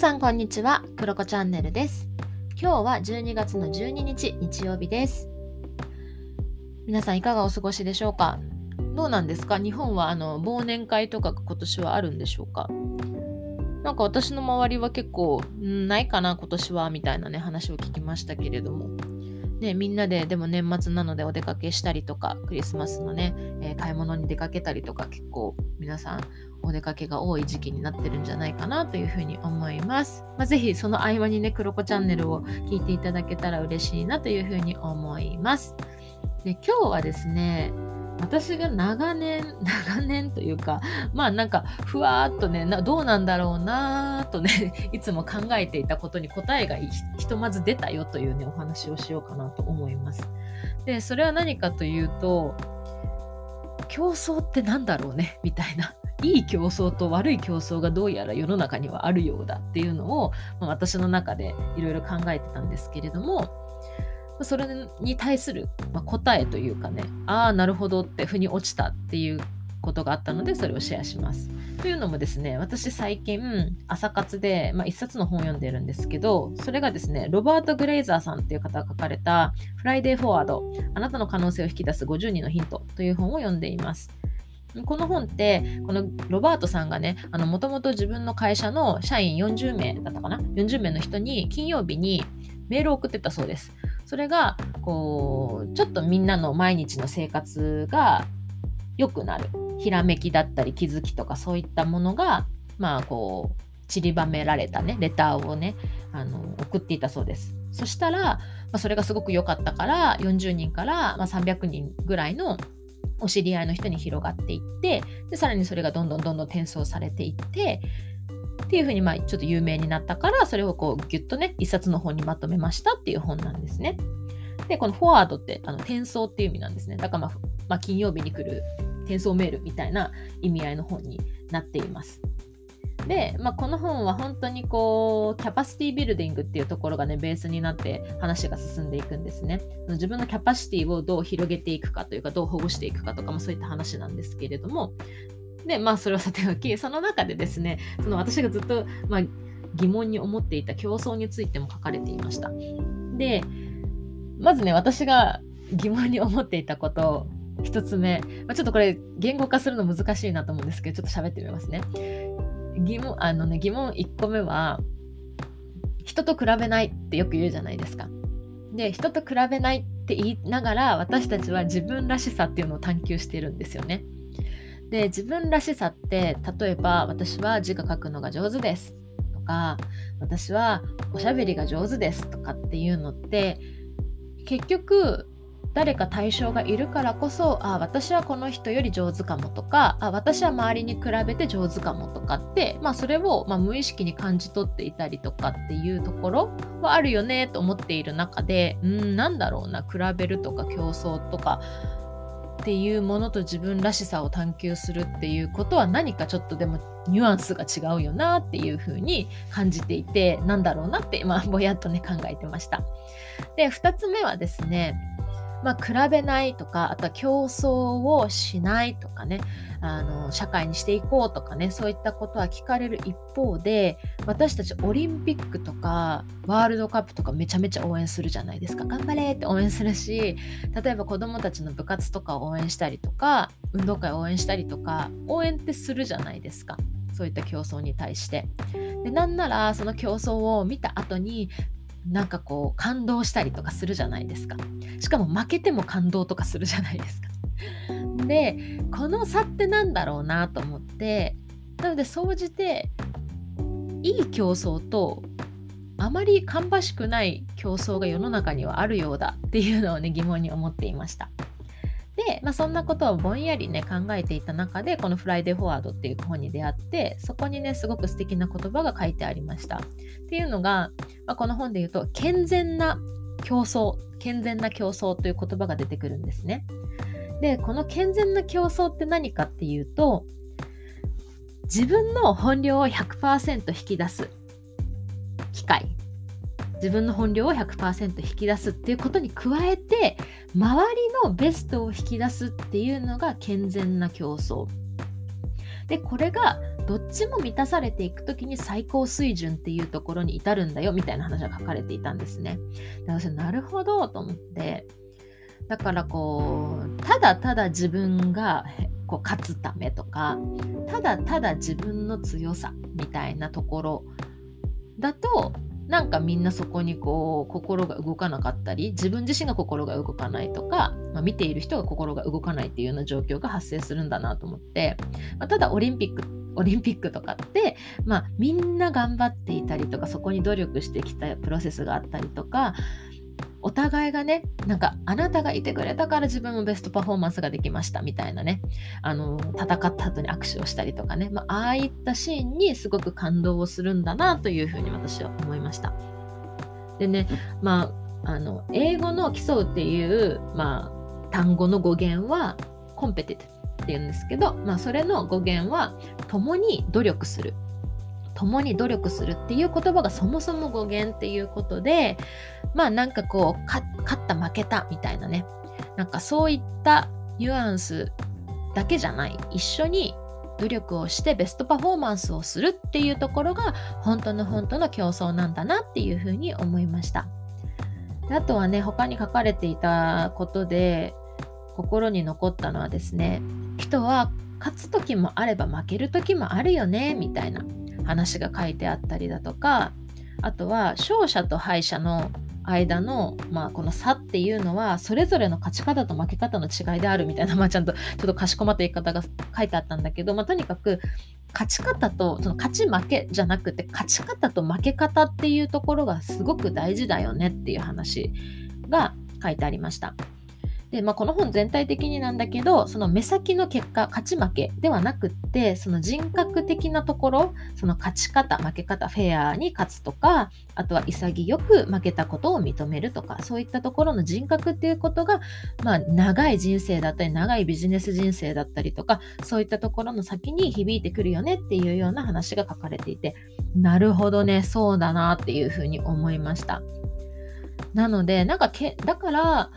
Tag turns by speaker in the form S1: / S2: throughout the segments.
S1: さんこんにちは、クロコチャンネルです。今日は12月の12日日曜日です。皆さんいかがお過ごしでしょうか？どうなんですか？日本はあの忘年会とか今年はあるんでしょうか？なんか私の周りは結構、んないかな今年はみたいなね話を聞きましたけれども。ね、みんなででも年末なのでお出かけしたりとかクリスマスのね、えー買い物に出かけたりとか結構皆さんお出かけが多い時期になってるんじゃないかなというふうに思います。まあ、ぜひその合間にね、クロコチャンネルを聞いていただけたら嬉しいなというふうに思います。で、今日はですね、私が長年、長年というか、まあなんかふわーっとね、どうなんだろうなーとね、いつも考えていたことに答えがひとまず出たよというね、お話をしようかなと思います。で、それは何かというと、競争ってなんだろうねみたいな。いい競争と悪い競争がどうやら世の中にはあるようだっていうのを、まあ私の中でいろいろ考えてたんですけれども、それに対する、ま答えというかね、ああ、なるほどって腑に落ちたっていうことがあったので、それをシェアします。というのもですね、私最近、朝活で、まあ、一冊の本を読んでるんですけど、それがですね、ロバート・グレイザーさんっていう方が書かれた、フライデー・フォワード、あなたの可能性を引き出す50人のヒントという本を読んでいます。この本って、このロバートさんがね、もともと自分の会社の社員40名だったかな ?40 名の人に金曜日にメールを送ってたそうです。それが、こう、ちょっとみんなの毎日の生活が良くなる。ひらめきだったり気づきとかそういったものが、まあこう、散りばめられたね、レターをね、あの送っていたそうです。そしたら、まあ、それがすごく良かったから、40人から、まあ、300人ぐらいのお知り合いの人に広がっていって、でさらにそれがどんどんどんどん転送されていって、っていうふうにまあちょっと有名になったから、それをこうギュッとね、一冊の本にまとめましたっていう本なんですね。で、このフォワードってあの転送っていう意味なんですね。だからまあ、まあ、金曜日に来る転送メールみたいな意味合いの本になっています。で、まあ、この本は本当にこうキャパシティビルディングっていうところがねベースになって話が進んでいくんですね。自分のキャパシティをどう広げていくかというかどう保護していくかとかもそういった話なんですけれどもでまあそれはさておきその中でですねその私がずっと、まあ、疑問に思っていた競争についても書かれていました。でまずね私が疑問に思っていたこと一つ目、まあ、ちょっとこれ言語化するの難しいなと思うんですけどちょっと喋ってみますね。疑問あのね疑問1個目は人と比べないってよく言うじゃないですか。で人と比べないって言いながら私たちは自分らしさっていうのを探求しているんですよね。で自分らしさって例えば私は字が書くのが上手です。とか私はおしゃべりが上手です。とかっていうのって結局誰か対象がいるからこそあ私はこの人より上手かも。とかあ私は周りに比べて上手かも。とかって、まあ、それを、まあ、無意識に感じ取っていたりとかっていうところはあるよねと思っている中でうんなんだろうな比べるとか競争とかっていうものと自分らしさを探求するっていうことは何かちょっとでもニュアンスが違うよなっていうふうに感じていてなんだろうなって、今、ぼやっとね考えてました。で2つ目はですねまあ、比べないとかあとは競争をしないとかねあの社会にしていこうとかねそういったことは聞かれる一方で私たちオリンピックとかワールドカップとかめちゃめちゃ応援するじゃないですか頑張れって応援するし例えば子どもたちの部活とかを応援したりとか運動会を応援したりとか応援ってするじゃないですかそういった競争に対して。でなんならその競争を見た後になんかこう感動したりとかするじゃないですか。しかも負けても感動とかするじゃないですか。でこの差ってなんだろうなと思ってなので総じていい競争とあまり芳しくない競争が世の中にはあるようだっていうのをね疑問に思っていました。で、まあ、そんなことをぼんやりね考えていた中でこの「フライデーフォワード」っていう本に出会ってそこにねすごく素敵な言葉が書いてありました。っていうのが、まあ、この本で言うと健全な競争健全な競争という言葉が出てくるんですね。でこの健全な競争って何かっていうと自分の本領を100%引き出す機会自分の本領を100%引き出すっていうことに加えて周りのベストを引き出すっていうのが健全な競争でこれがどっちも満たされていく時に最高水準っていうところに至るんだよみたいな話が書かれていたんですね。で私なるほどと思ってだからこうただただ自分がこう勝つためとかただただ自分の強さみたいなところだとなんかみんなそこにこう心が動かなかったり自分自身が心が動かないとか、まあ、見ている人が心が動かないっていうような状況が発生するんだなと思って、まあ、ただオリンピックオリンピックとかって、まあ、みんな頑張っていたりとかそこに努力してきたプロセスがあったりとかお互いがねなんかあなたがいてくれたから自分もベストパフォーマンスができましたみたいなね。あの戦った後に握手をしたりとかね、まあ、ああいったシーンにすごく感動をするんだなというふうに私は思いました。でねまああの英語の競うっていう、まあ、単語の語源はコンペティティっていうんですけど、まあ、それの語源は共に努力する。共に努力するっていう言葉がそもそも語源っていうことでまあなんかこう勝った負けたみたいなね。なんかそういったニュアンスだけじゃない。一緒に努力をしてベストパフォーマンスをするっていうところが本当の本当の競争なんだなっていうふうに思いました。あとはね他に書かれていたことで心に残ったのはですね人は勝つ時もあれば負ける時もあるよねみたいな。話が書いてあったりだとかあとは勝者と敗者の間の、まあ、この差っていうのはそれぞれの勝ち方と負け方の違いであるみたいな、まあ、ちゃんとちょっとかしこまった言い方が書いてあったんだけど、まあ、とにかく勝ち方とその勝ち負けじゃなくて勝ち方と負け方っていうところがすごく大事だよねっていう話が書いてありました。で、まあ、この本全体的になんだけどその目先の結果勝ち負けではなくってその人格的なところその勝ち方負け方フェアに勝つとかあとは潔く負けたことを認めるとかそういったところの人格っていうことが、まあ、長い人生だったり長いビジネス人生だったりとかそういったところの先に響いてくるよねっていうような話が書かれていてなるほどねそうだなっていうふうに思いました。なのでなんかけだから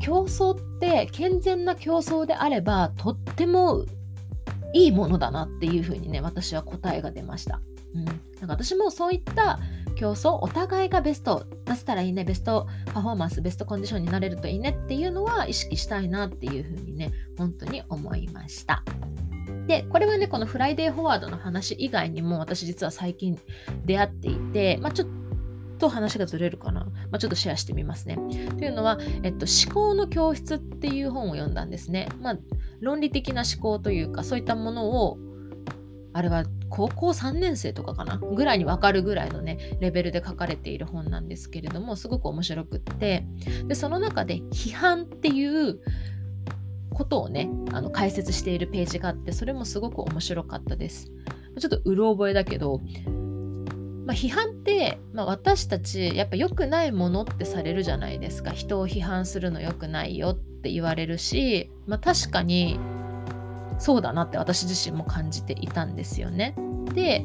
S1: 競争って健全な競争であればとってもいいものだなっていうふうにね私は答えが出ました。うん、なんか私もそういった競争お互いがベスト出せたらいいねベストパフォーマンスベストコンディションになれるといいねっていうのは意識したいなっていうふうにね本当に思いました。でこれはねこのフライデーフォワードの話以外にも私実は最近出会っていて、まあ、ちょっと話がずれるかな、まあ、ちょっとシェアしてみますね。というのは、えっと、思考の教室っていう本を読んだんですね。まあ、論理的な思考というか、そういったものを、あれは高校3年生とかかな？ぐらいに分かるぐらいのねレベルで書かれている本なんですけれどもすごく面白くってでその中で批判っていうことをねあの解説しているページがあってそれもすごく面白かったですちょっとうろ覚えだけどまあ、批判って、まあ、私たちやっぱ良くないものってされるじゃないですか人を批判するの良くないよって言われるし、まあ、確かにそうだなって私自身も感じていたんですよね。で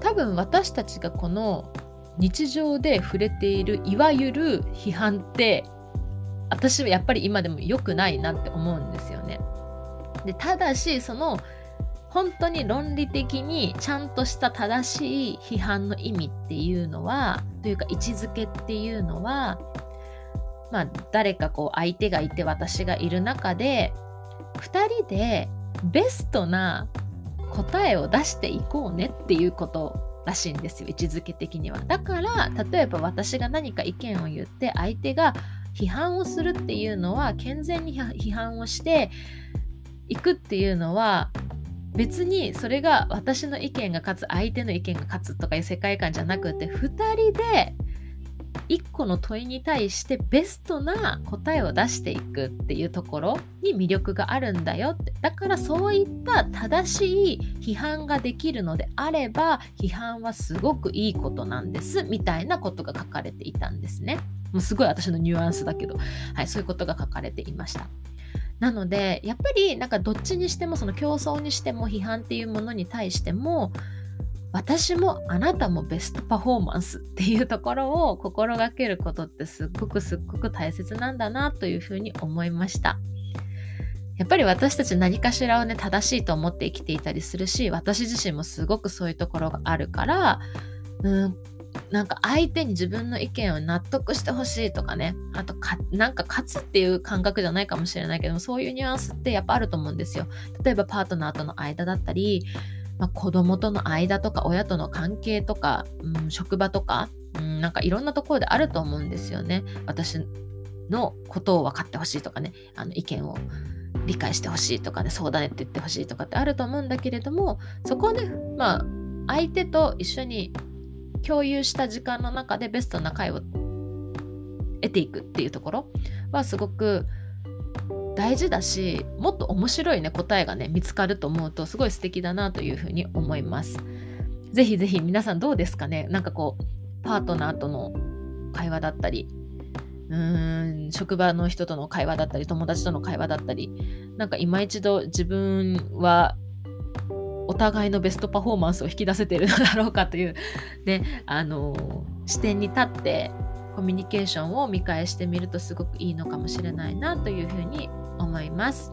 S1: 多分私たちがこの日常で触れているいわゆる批判って私はやっぱり今でも良くないなって思うんですよね。でただしその本当に論理的にちゃんとした正しい批判の意味っていうのはというか位置づけっていうのはまあ誰かこう相手がいて私がいる中で2人でベストな答えを出していこうねっていうことらしいんですよ位置づけ的には。だから例えば私が何か意見を言って相手が批判をするっていうのは健全に批判をしていくっていうのは別にそれが私の意見が勝つ相手の意見が勝つとかいう世界観じゃなくて2人で1個の問いに対してベストな答えを出していくっていうところに魅力があるんだよって。だからそういった正しい批判ができるのであれば批判はすごくいいことなんですみたいなことが書かれていたんですね。もうすごい私のニュアンスだけど、はい、そういうことが書かれていました。なのでやっぱりなんかどっちにしてもその競争にしても批判っていうものに対しても私もあなたもベストパフォーマンスっていうところを心がけることってすっごくすっごく大切なんだなというふうに思いました。やっぱり私たち何かしらをね正しいと思って生きていたりするし私自身もすごくそういうところがあるからうんなんか相手に自分の意見を納得してほしいとかね。あとかなんか勝つっていう感覚じゃないかもしれないけどもそういうニュアンスってやっぱあると思うんですよ。例えばパートナーとの間だったり、まあ、子供との間とか親との関係とか、うん、職場とか、うん、なんかいろんなところであると思うんですよね。私のことを分かってほしいとかね。あの意見を理解してほしいとかね。そうだねって言ってほしいとかってあると思うんだけれどもそこをねまあ相手と一緒に共有した時間の中でベストな回を得ていくっていうところはすごく大事だしもっと面白いね答えがね見つかると思うとすごい素敵だなというふうに思います。ぜひぜひ皆さんどうですかね？なんかこうパートナーとの会話だったりうーん職場の人との会話だったり友達との会話だったりなんか今一度自分はお互いのベストパフォーマンスを引き出せてるのだろうかという、ね、あの視点に立ってコミュニケーションを見返してみるとすごくいいのかもしれないなというふうに思います。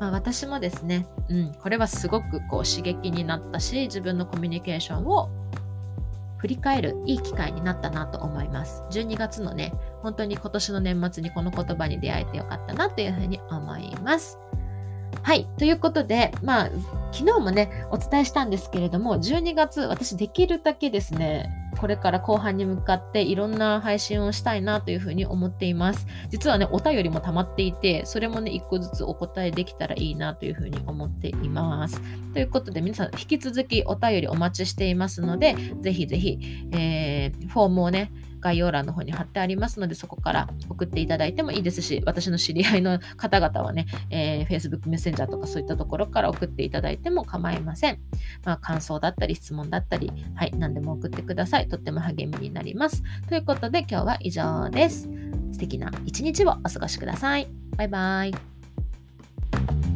S1: まあ、私もですね、うん、これはすごくこう刺激になったし自分のコミュニケーションを振り返るいい機会になったなと思います。12月のね、本当に今年の年末にこの言葉に出会えてよかったなというふうに思います。はい。ということで、まあ、昨日もね、お伝えしたんですけれども、12月、私できるだけですね、これから後半に向かっていろんな配信をしたいなというふうに思っています。実はね、お便りも溜まっていて、それもね、一個ずつお答えできたらいいなというふうに思っています。ということで、皆さん、引き続きお便りお待ちしていますので、ぜひぜひ、えー、フォームをね、概要欄の方に貼ってありますので、そこから送っていただいてもいいですし、私の知り合いの方々はね、えー、Facebook メッセンジャーとかそういったところから送っていただいても構いません。まあ、感想だったり質問だったり、はい、何でも送ってください。とっても励みになります。ということで今日は以上です。素敵な一日をお過ごしください。バイバイ。